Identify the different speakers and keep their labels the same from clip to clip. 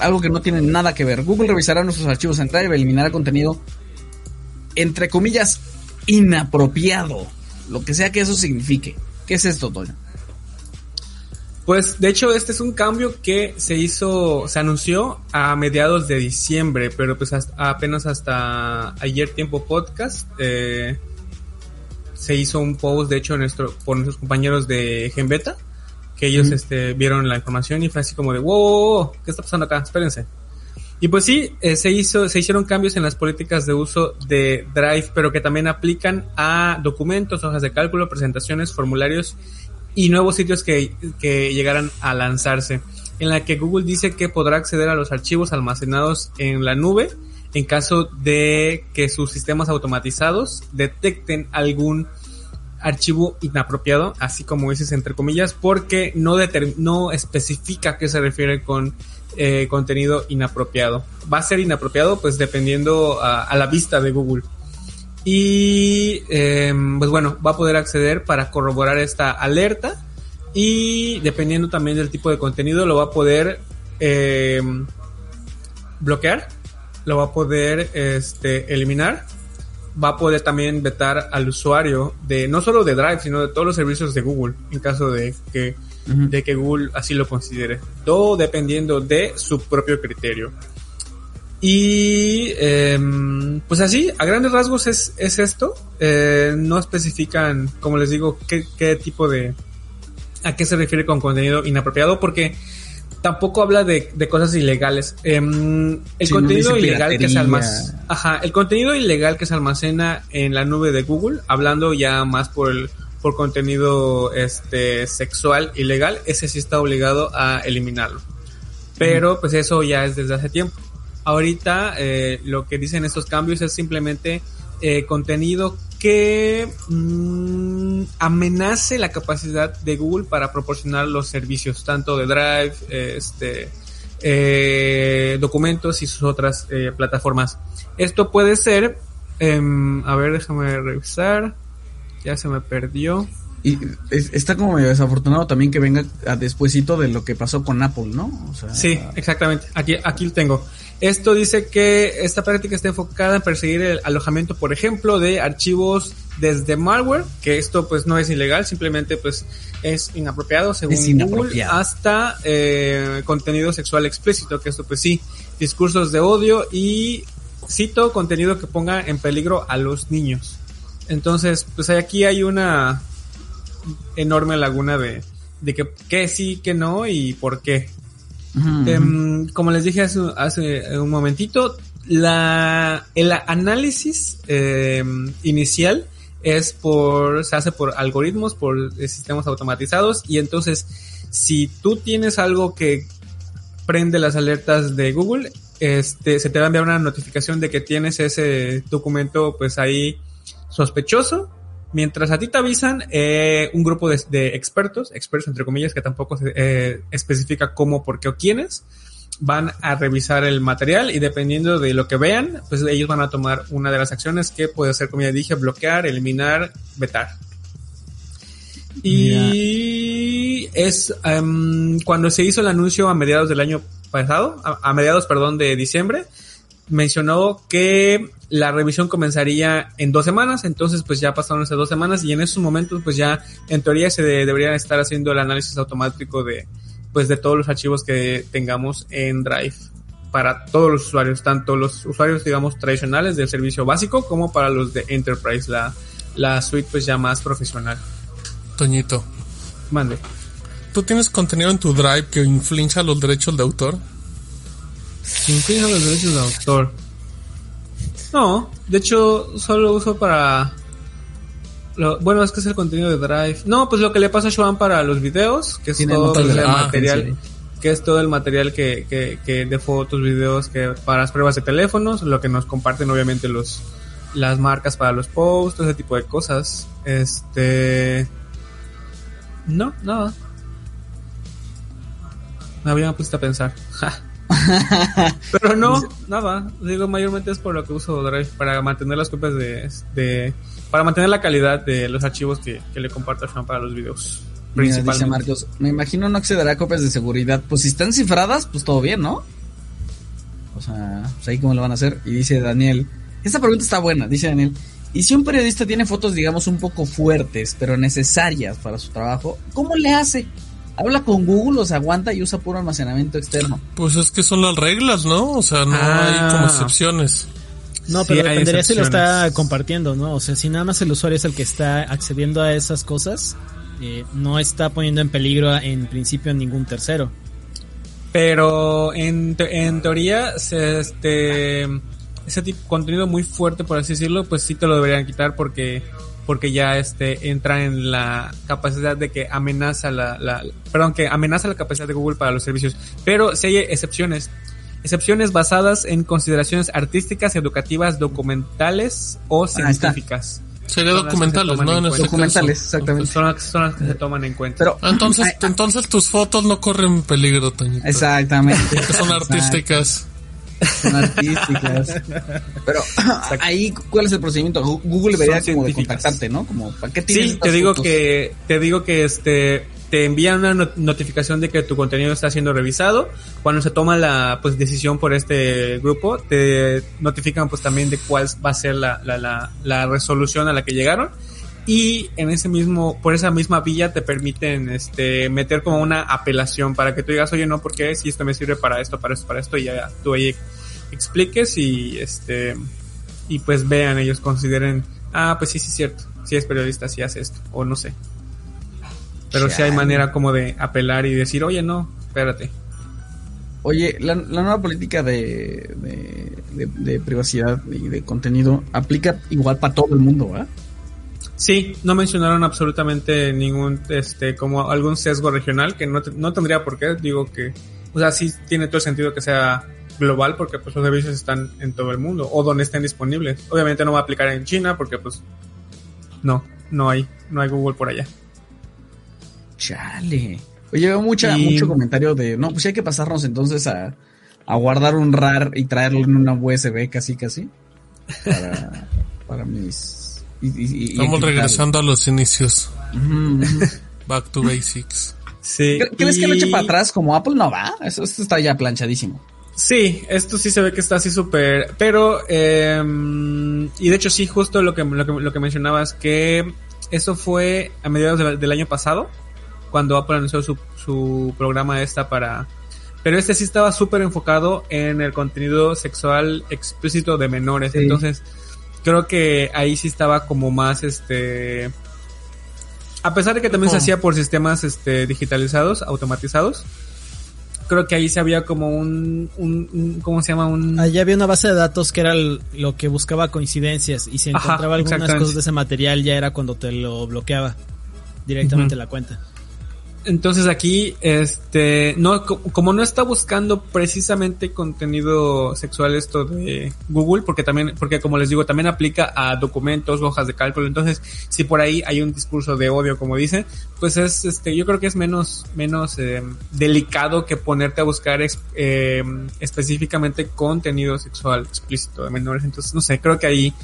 Speaker 1: algo que no tiene nada que ver. Google revisará nuestros archivos en Drive, eliminará contenido, entre comillas, inapropiado. Lo que sea que eso signifique. ¿Qué es esto, Toño?
Speaker 2: Pues de hecho este es un cambio que se hizo, se anunció a mediados de diciembre, pero pues apenas hasta ayer tiempo podcast eh, se hizo un post de hecho nuestro, por nuestros compañeros de Genbeta que ellos este, vieron la información y fue así como de, wow, ¿qué está pasando acá? Espérense. Y pues sí, eh, se hizo, se hicieron cambios en las políticas de uso de Drive, pero que también aplican a documentos, hojas de cálculo, presentaciones, formularios y nuevos sitios que, que llegaran a lanzarse, en la que Google dice que podrá acceder a los archivos almacenados en la nube en caso de que sus sistemas automatizados detecten algún archivo inapropiado, así como dices entre comillas, porque no, no especifica qué se refiere con eh, contenido inapropiado. Va a ser inapropiado pues dependiendo a, la vista de Google. Y em, pues bueno, va a poder acceder para corroborar esta alerta y dependiendo también del tipo de contenido lo va a poder em, bloquear, lo va a poder este, eliminar va a poder también vetar al usuario de no solo de Drive, sino de todos los servicios de Google, en caso de que, de que Google así lo considere. Todo dependiendo de su propio criterio. Y em, pues así, a grandes rasgos es, es esto. Eh, no especifican, como les digo, qué, qué tipo de... a qué se refiere con contenido inapropiado, porque tampoco habla de, cosas ilegales. Em, el contenido ilegal que se almacena, ajá, el contenido ilegal que se almacena en la nube de Google, hablando ya más por el por contenido este sexual ilegal, ese sí está obligado a eliminarlo. Pero pues eso ya es desde hace tiempo. Ahorita eh, lo que dicen estos cambios es simplemente eh, contenido que mm, amenace la capacidad de Google para proporcionar los servicios tanto de Drive, este, eh, documentos y sus otras eh, plataformas. Esto puede ser, em, a ver, déjame revisar, ya se me perdió.
Speaker 1: Y está como desafortunado también que venga a despuesito de lo que pasó con Apple, ¿no?
Speaker 2: sí, exactamente. Aquí, aquí lo tengo. Esto dice que esta práctica está enfocada en perseguir el alojamiento, por ejemplo, de archivos desde malware, que esto pues no es ilegal, simplemente pues es inapropiado según Google, hasta eh, contenido sexual explícito, que esto pues sí, discursos de odio y cito contenido que ponga en peligro a los niños. Entonces, pues aquí hay una enorme laguna de, de que, que sí, que no y por qué. Em, como les dije hace, un momentito, la, el análisis em, inicial es por, se hace por algoritmos, por sistemas automatizados y entonces si tú tienes algo que prende las alertas de Google, este, se te va a enviar una notificación de que tienes ese documento pues ahí sospechoso. Mientras a ti te avisan, eh, un grupo de, expertos, expertos entre comillas, que tampoco se eh, especifica cómo, por qué o quiénes, van a revisar el material y dependiendo de lo que vean, pues ellos van a tomar una de las acciones que puede ser, como ya dije, bloquear, eliminar, vetar. Y es em, cuando se hizo el anuncio a mediados del año pasado, a mediados, perdón, de diciembre, mencionó que la revisión comenzaría en dos semanas, entonces pues ya pasaron esas dos semanas y en esos momentos pues ya en teoría se deberían estar haciendo el análisis automático de pues de todos los archivos que tengamos en Drive para todos los usuarios, tanto los usuarios digamos tradicionales del servicio básico como para los de Enterprise, la, la suite pues ya más profesional.
Speaker 3: Toñito.
Speaker 2: Mande.
Speaker 3: ¿Tú tienes contenido en tu Drive que inflinja los derechos de autor?
Speaker 2: Infringe los derechos de autor. No, de hecho, solo uso para. Bueno, es que es el contenido de Drive. No, pues lo que le pasa a Joan para los videos, que es todo el material. que es todo el material que, que, que de fotos, videos, que para las pruebas de teléfonos, lo que nos comparten obviamente los las marcas para los posts, ese tipo de cosas. Este no, nada. Me había puesto a pensar. Pero no, nada. Digo, mayormente es por lo que uso Drive para mantener las copias de, de para mantener la calidad de los archivos que, que le comparto a Sean para los videos.
Speaker 1: Mira, dice. Marcos, me imagino no accederá a copias de seguridad. Pues si están cifradas, pues todo bien, ¿no? O sea, pues ahí cómo lo van a hacer. Y dice Daniel, esta pregunta está buena, dice Daniel. Y si un periodista tiene fotos, digamos, un poco fuertes, pero necesarias para su trabajo, ¿cómo le hace? ¿Habla con Google o se aguanta y usa puro almacenamiento externo?
Speaker 3: Pues es que son las reglas, ¿no? O sea, no
Speaker 2: Ah.
Speaker 3: hay como excepciones.
Speaker 4: No,
Speaker 2: Sí,
Speaker 4: pero
Speaker 2: hay
Speaker 4: dependería si lo está compartiendo, ¿no? O sea, si nada más el usuario es el que está accediendo a esas cosas, eh, no está poniendo en peligro en principio a ningún tercero.
Speaker 2: Pero en, te- en teoría, se, este, ese tipo contenido muy fuerte, por así decirlo, pues sí te lo deberían quitar porque porque ya este entra en la capacidad de que amenaza la, la perdón que amenaza la capacidad de Google para los servicios pero sí hay excepciones excepciones basadas en consideraciones artísticas educativas documentales o científicas
Speaker 3: Sería
Speaker 2: se
Speaker 3: documentales, ¿no?
Speaker 2: en cuenta.
Speaker 1: Documentales,
Speaker 3: caso.
Speaker 1: exactamente.
Speaker 2: son las, son las que se toman en cuenta
Speaker 1: Pero,
Speaker 3: Entonces,
Speaker 1: Ay,
Speaker 3: entonces tus fotos no corren peligro, Toñito.
Speaker 1: exactamente.
Speaker 3: Porque son
Speaker 1: Exacto.
Speaker 3: artísticas.
Speaker 1: Son artísticas. Pero ahí, ¿cuál es el procedimiento? Google debería como de contactarte, ¿no? Como, ¿para qué tienes
Speaker 2: Sí, te digo
Speaker 1: fotos?
Speaker 2: que te digo que este te envían una not- notificación de que tu contenido está siendo revisado. Cuando se toma la pues decisión por este grupo, te notifican pues también de cuál va a ser la, la, la, la resolución a la que llegaron. Y en ese mismo, por esa misma vía te permiten este meter como una apelación para que tú digas, oye no, porque si esto me sirve para esto, para esto, para esto, y ya tú ahí expliques y este y pues vean, ellos consideren, ah, pues sí, sí es cierto, si es periodista, si hace esto, o no sé. Pero sí hay manera como de apelar y decir, oye, no, espérate.
Speaker 1: Oye, la, la nueva política de, de, de- de privacidad y de contenido aplica igual para todo el mundo, ¿verdad?
Speaker 2: Sí, no mencionaron absolutamente ningún, este, como algún sesgo regional, que no, no tendría por qué, digo que, o sea, sí tiene todo el sentido que sea global, porque pues los servicios están en todo el mundo, o donde estén disponibles. Obviamente no va a aplicar en China, porque pues, no, no hay, no hay Google por allá.
Speaker 1: Chale. Oye, veo mucha,
Speaker 2: Y-
Speaker 1: mucho comentario de, no, pues hay que pasarnos entonces a, a guardar un RAR y traerlo en una USB casi, casi. Para, para mis... y- y- y-
Speaker 3: Estamos regresando a los inicios. Back to basics.
Speaker 2: Sí.
Speaker 1: ¿Cre- ¿Crees que lo eche para atrás como Apple? No va. Eso, esto está ya planchadísimo.
Speaker 2: Sí, esto sí se ve que está así súper, pero eh, y de hecho sí, justo lo que, lo que lo que mencionabas que eso fue a mediados del, del año pasado cuando Apple anunció su, su programa esta para, pero este sí estaba súper enfocado en el contenido sexual explícito de menores,
Speaker 1: Sí.
Speaker 2: entonces creo que ahí sí estaba como más este a pesar de que también se hacía por sistemas este automatizados, automatizados, creo que ahí se había como un, un, un- ¿cómo se llama? Un,
Speaker 4: Allá había una base de datos que era el- lo que buscaba coincidencias y si
Speaker 2: Ajá,
Speaker 4: encontraba algunas cosas de ese material ya era cuando te lo bloqueaba directamente la cuenta.
Speaker 2: Entonces aquí, este, no, co- como no está buscando precisamente contenido sexual esto de Google, porque también, porque como les digo, también aplica a documentos, hojas de cálculo. Entonces, si por ahí hay un discurso de odio, como dice, pues es, este, yo creo que es menos, menos eh, delicado que ponerte a buscar eh, específicamente contenido sexual explícito de menores. Entonces, no sé, creo que ahí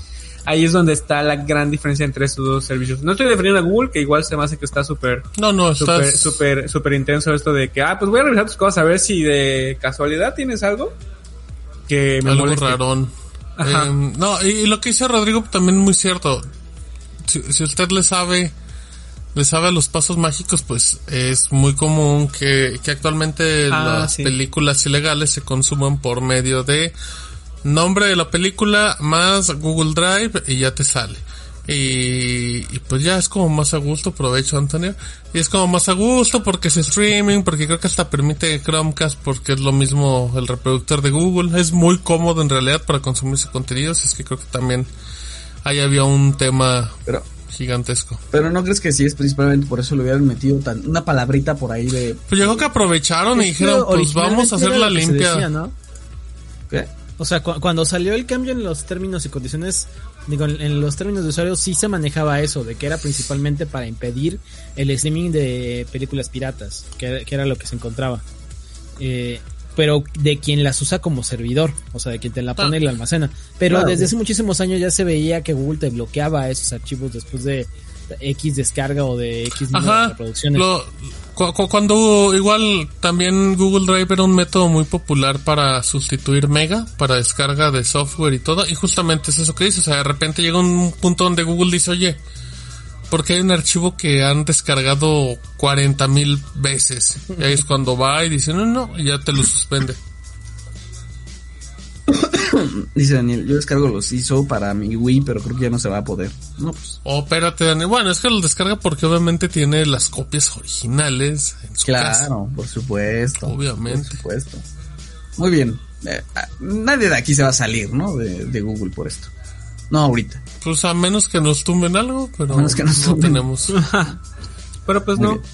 Speaker 2: ahí es donde está la gran diferencia entre estos dos servicios. No estoy defendiendo a Google, que igual se me hace que está súper
Speaker 3: No, no,
Speaker 2: súper, súper, súper intenso esto de que, ah, pues voy a revisar tus cosas a ver si de casualidad tienes algo que me
Speaker 3: algo
Speaker 2: moleste.
Speaker 3: rarón.
Speaker 2: Ajá.
Speaker 3: Eh, no, y, y lo que dice Rodrigo también muy cierto. Si, si usted le sabe, le sabe a los pasos mágicos, pues es muy común que, que actualmente
Speaker 2: Ah,
Speaker 3: las
Speaker 2: sí.
Speaker 3: películas ilegales se consuman por medio de nombre de la película más Google Drive y ya te sale. Y, y pues ya es como más a gusto, aprovecho Antonio. Y es como más a gusto porque es streaming, porque creo que hasta permite Chromecast porque es lo mismo el reproductor de Google. Es muy cómodo en realidad para consumir ese contenido. así Es que creo que también ahí había un tema
Speaker 1: Pero
Speaker 3: gigantesco.
Speaker 1: Pero no crees que sí es principalmente por eso le hubieran metido tan, una palabrita por ahí de.
Speaker 3: Pues llegó que aprovecharon y dijeron, pues vamos a hacer la limpia.
Speaker 4: decía, ¿no?
Speaker 1: ¿Qué?
Speaker 4: O sea, cu- cuando salió el cambio en los términos y condiciones, digo, en, los términos de usuario sí se manejaba eso, de que era principalmente para impedir el streaming de películas piratas, que, que era lo que se encontraba. Eh, pero de quien las usa como servidor, o sea, de quien te la pone y la almacena. Pero
Speaker 1: Claro.
Speaker 4: desde hace muchísimos años ya se veía que Google te bloqueaba esos archivos después de X descarga o de X
Speaker 3: Ajá.
Speaker 4: reproducciones.
Speaker 3: Lo, cu- cu- cuando igual también Google Drive era un método muy popular para sustituir Mega, para descarga de software y todo, y justamente es eso que dice, o sea, de repente llega un punto donde Google dice, oye, porque hay un archivo que han descargado 40 mil veces? Y ahí es cuando va y dice, no, no, y ya te lo suspende.
Speaker 1: Dice Daniel, yo descargo los ISO para mi Wii, pero creo que ya no se va a poder. No, pues.
Speaker 3: Oh, espérate, Dani. Bueno, es que lo descarga porque obviamente tiene las copias originales en su casa.
Speaker 1: Claro, por supuesto.
Speaker 3: Obviamente.
Speaker 1: Por supuesto. Muy bien. Eh, ah, nadie de aquí se va a salir, ¿no? De, de Google por esto. No ahorita.
Speaker 3: Pues a menos que nos tumben algo, pero
Speaker 1: A menos que nos
Speaker 3: no
Speaker 1: tumben.
Speaker 3: tenemos.
Speaker 2: Pero pues
Speaker 1: Muy
Speaker 2: no.
Speaker 1: bien.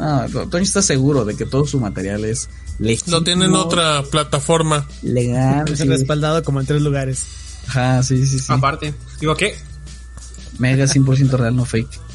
Speaker 1: Ah, Toño está seguro de que todo su material es legítimo.
Speaker 3: Lo tienen en otra plataforma.
Speaker 1: Legal.
Speaker 4: Es
Speaker 1: sí.
Speaker 4: respaldado como en tres lugares.
Speaker 1: Ajá, sí, sí, sí.
Speaker 2: Aparte. Digo, ¿qué?
Speaker 1: Mega 100% real, no fake.